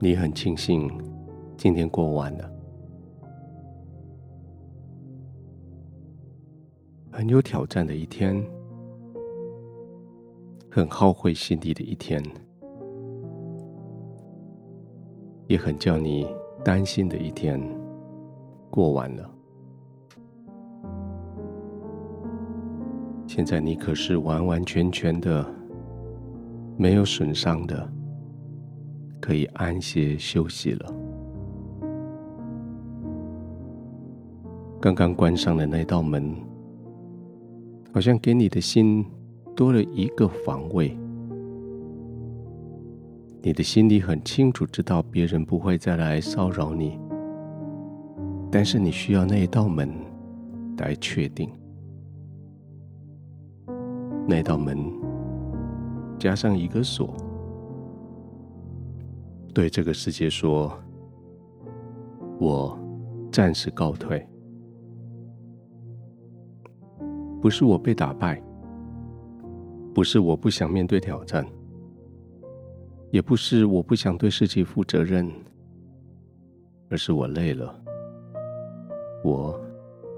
你很庆幸今天过完了，很有挑战的一天，很耗费心力的一天，也很叫你担心的一天，过完了。现在你可是完完全全的没有损伤的。可以安歇休息了。刚刚关上的那道门，好像给你的心多了一个防卫。你的心里很清楚知道别人不会再来骚扰你，但是你需要那一道门来确定。那道门加上一个锁。对这个世界说：“我暂时告退，不是我被打败，不是我不想面对挑战，也不是我不想对事情负责任，而是我累了，我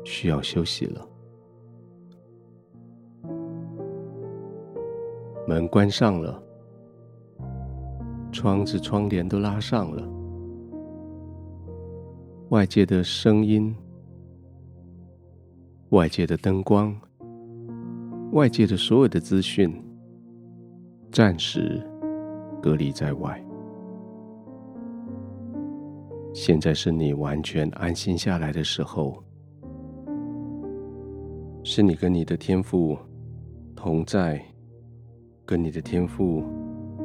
需要休息了。”门关上了。窗子、窗帘都拉上了，外界的声音、外界的灯光、外界的所有的资讯，暂时隔离在外。现在是你完全安心下来的时候，是你跟你的天赋同在，跟你的天赋。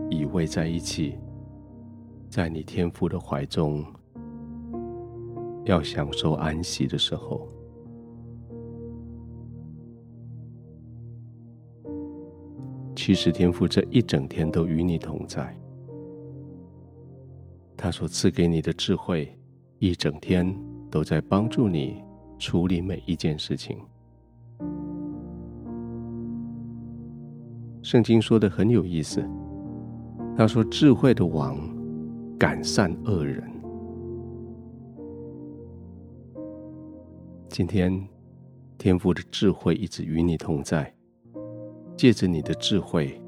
依偎在一起，在你天父的怀中，要享受安息的时候，其实天父这一整天都与你同在。他所赐给你的智慧，一整天都在帮助你处理每一件事情。圣经说的很有意思。他说：“智慧的王赶散恶人。今天，天父的智慧一直与你同在，借着你的智慧，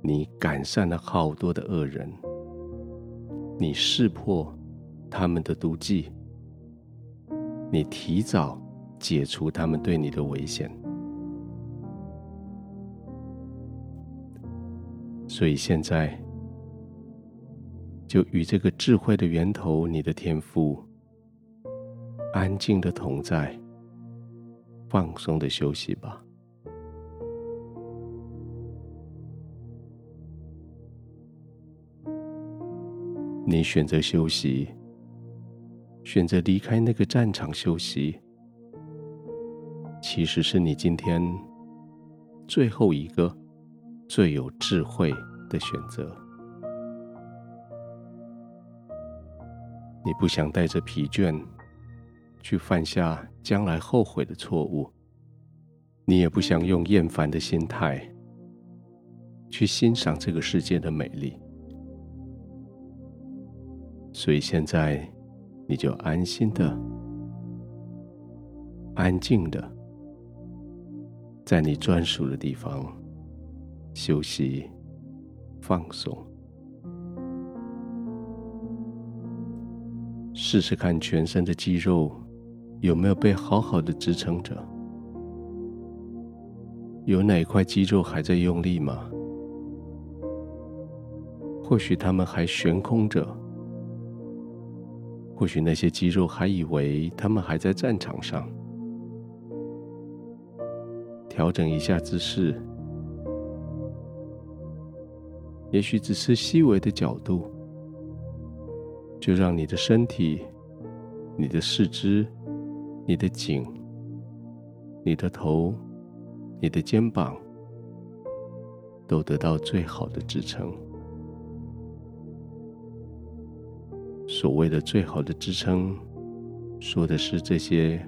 你赶散了好多的恶人，你识破他们的毒计，你提早解除他们对你的危险。”所以现在，就与这个智慧的源头，你的天赋，安静的同在，放松的休息吧。你选择休息，选择离开那个战场休息，其实是你今天最后一个。最有智慧的选择。你不想带着疲倦去犯下将来后悔的错误，你也不想用厌烦的心态去欣赏这个世界的美丽，所以现在你就安心的、安静的，在你专属的地方。休息，放松，试试看全身的肌肉有没有被好好的支撑着？有哪块肌肉还在用力吗？或许他们还悬空着，或许那些肌肉还以为他们还在战场上。调整一下姿势。也许只是细微的角度，就让你的身体、你的四肢、你的颈、你的头、你的肩膀，都得到最好的支撑。所谓的最好的支撑，说的是这些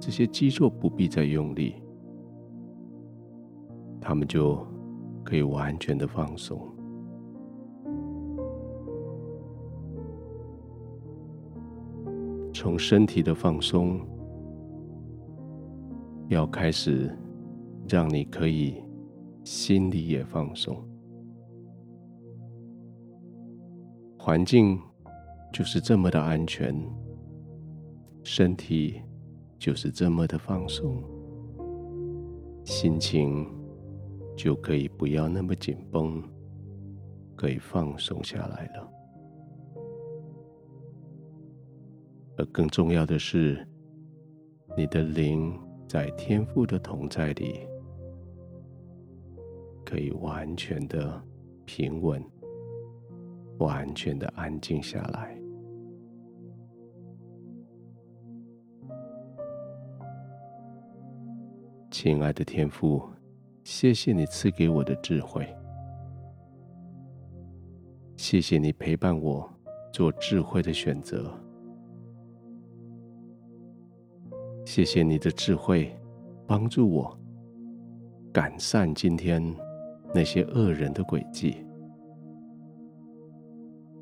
这些肌肉不必再用力，他们就可以完全的放松。从身体的放松，要开始让你可以心里也放松。环境就是这么的安全，身体就是这么的放松，心情就可以不要那么紧绷，可以放松下来了。而更重要的是，你的灵在天父的同在里，可以完全的平稳，完全的安静下来。亲爱的天父，谢谢你赐给我的智慧，谢谢你陪伴我做智慧的选择。谢谢你的智慧，帮助我赶散今天那些恶人的诡计，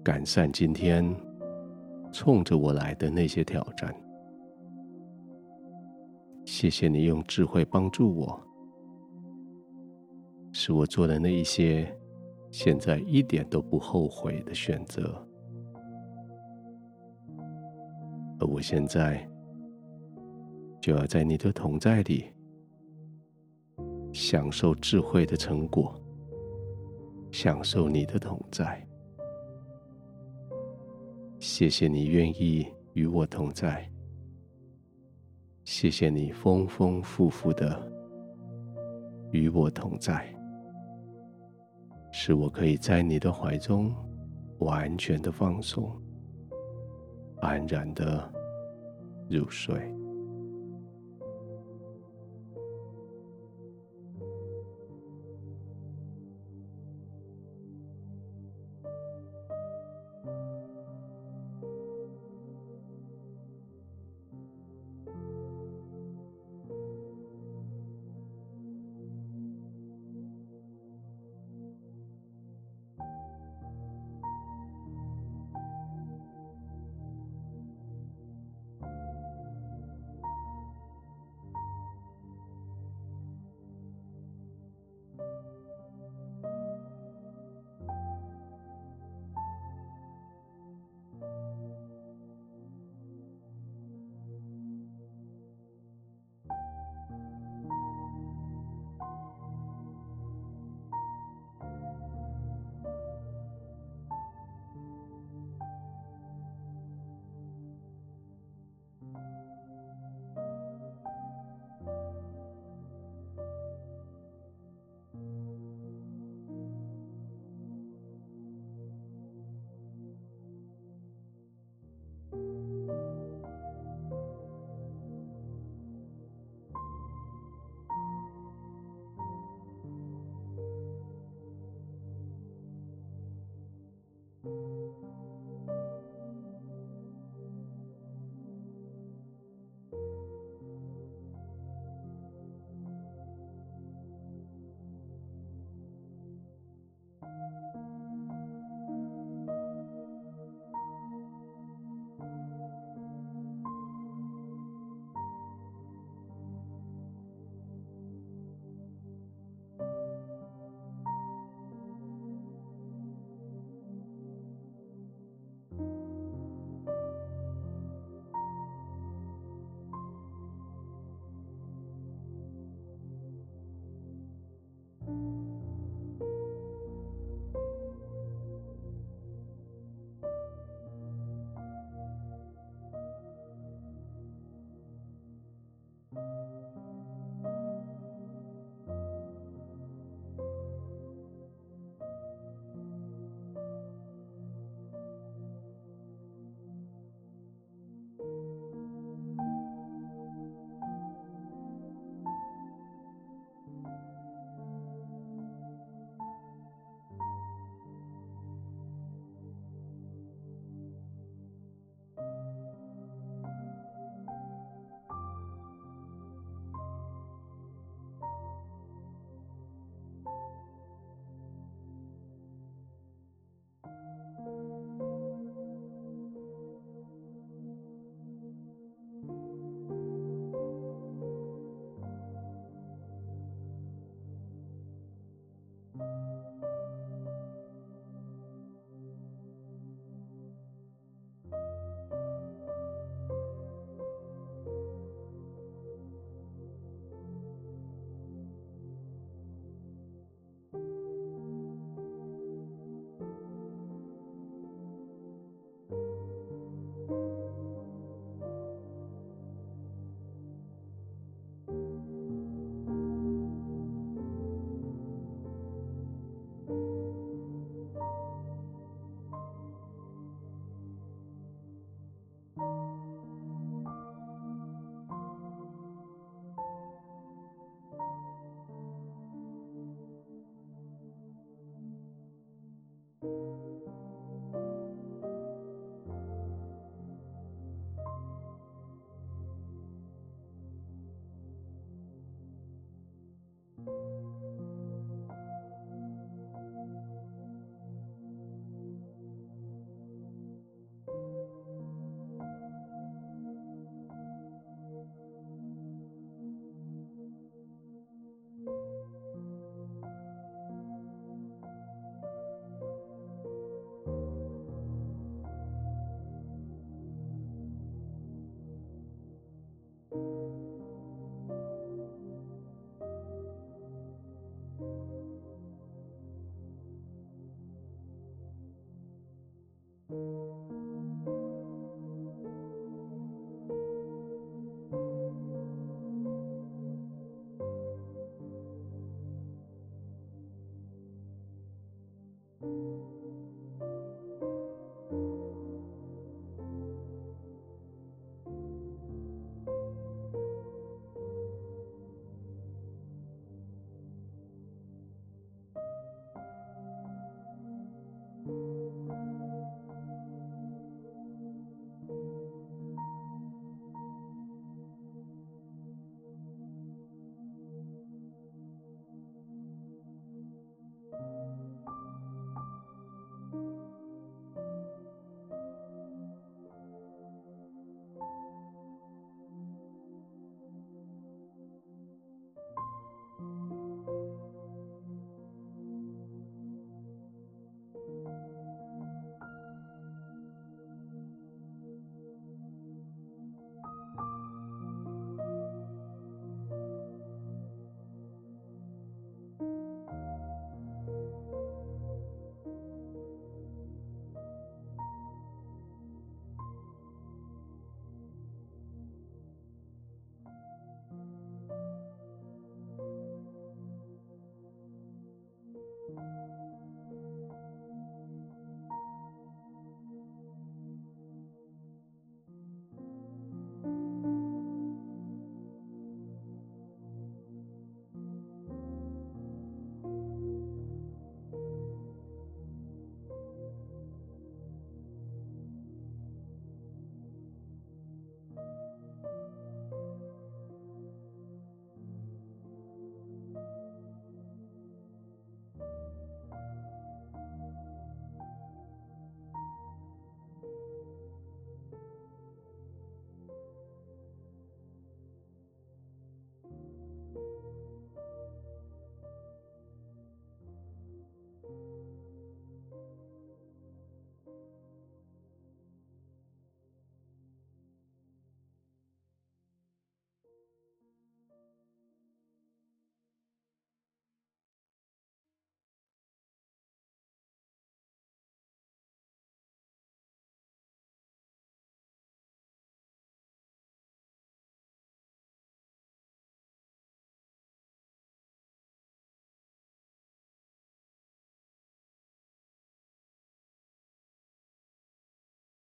赶散今天冲着我来的那些挑战。谢谢你用智慧帮助我，使我做了那一些现在一点都不后悔的选择，而我现在。就要在你的同在里，享受智慧的成果，享受你的同在。谢谢你愿意与我同在，谢谢你丰丰富富的与我同在，使我可以在你的怀中完全的放松，安然的入睡。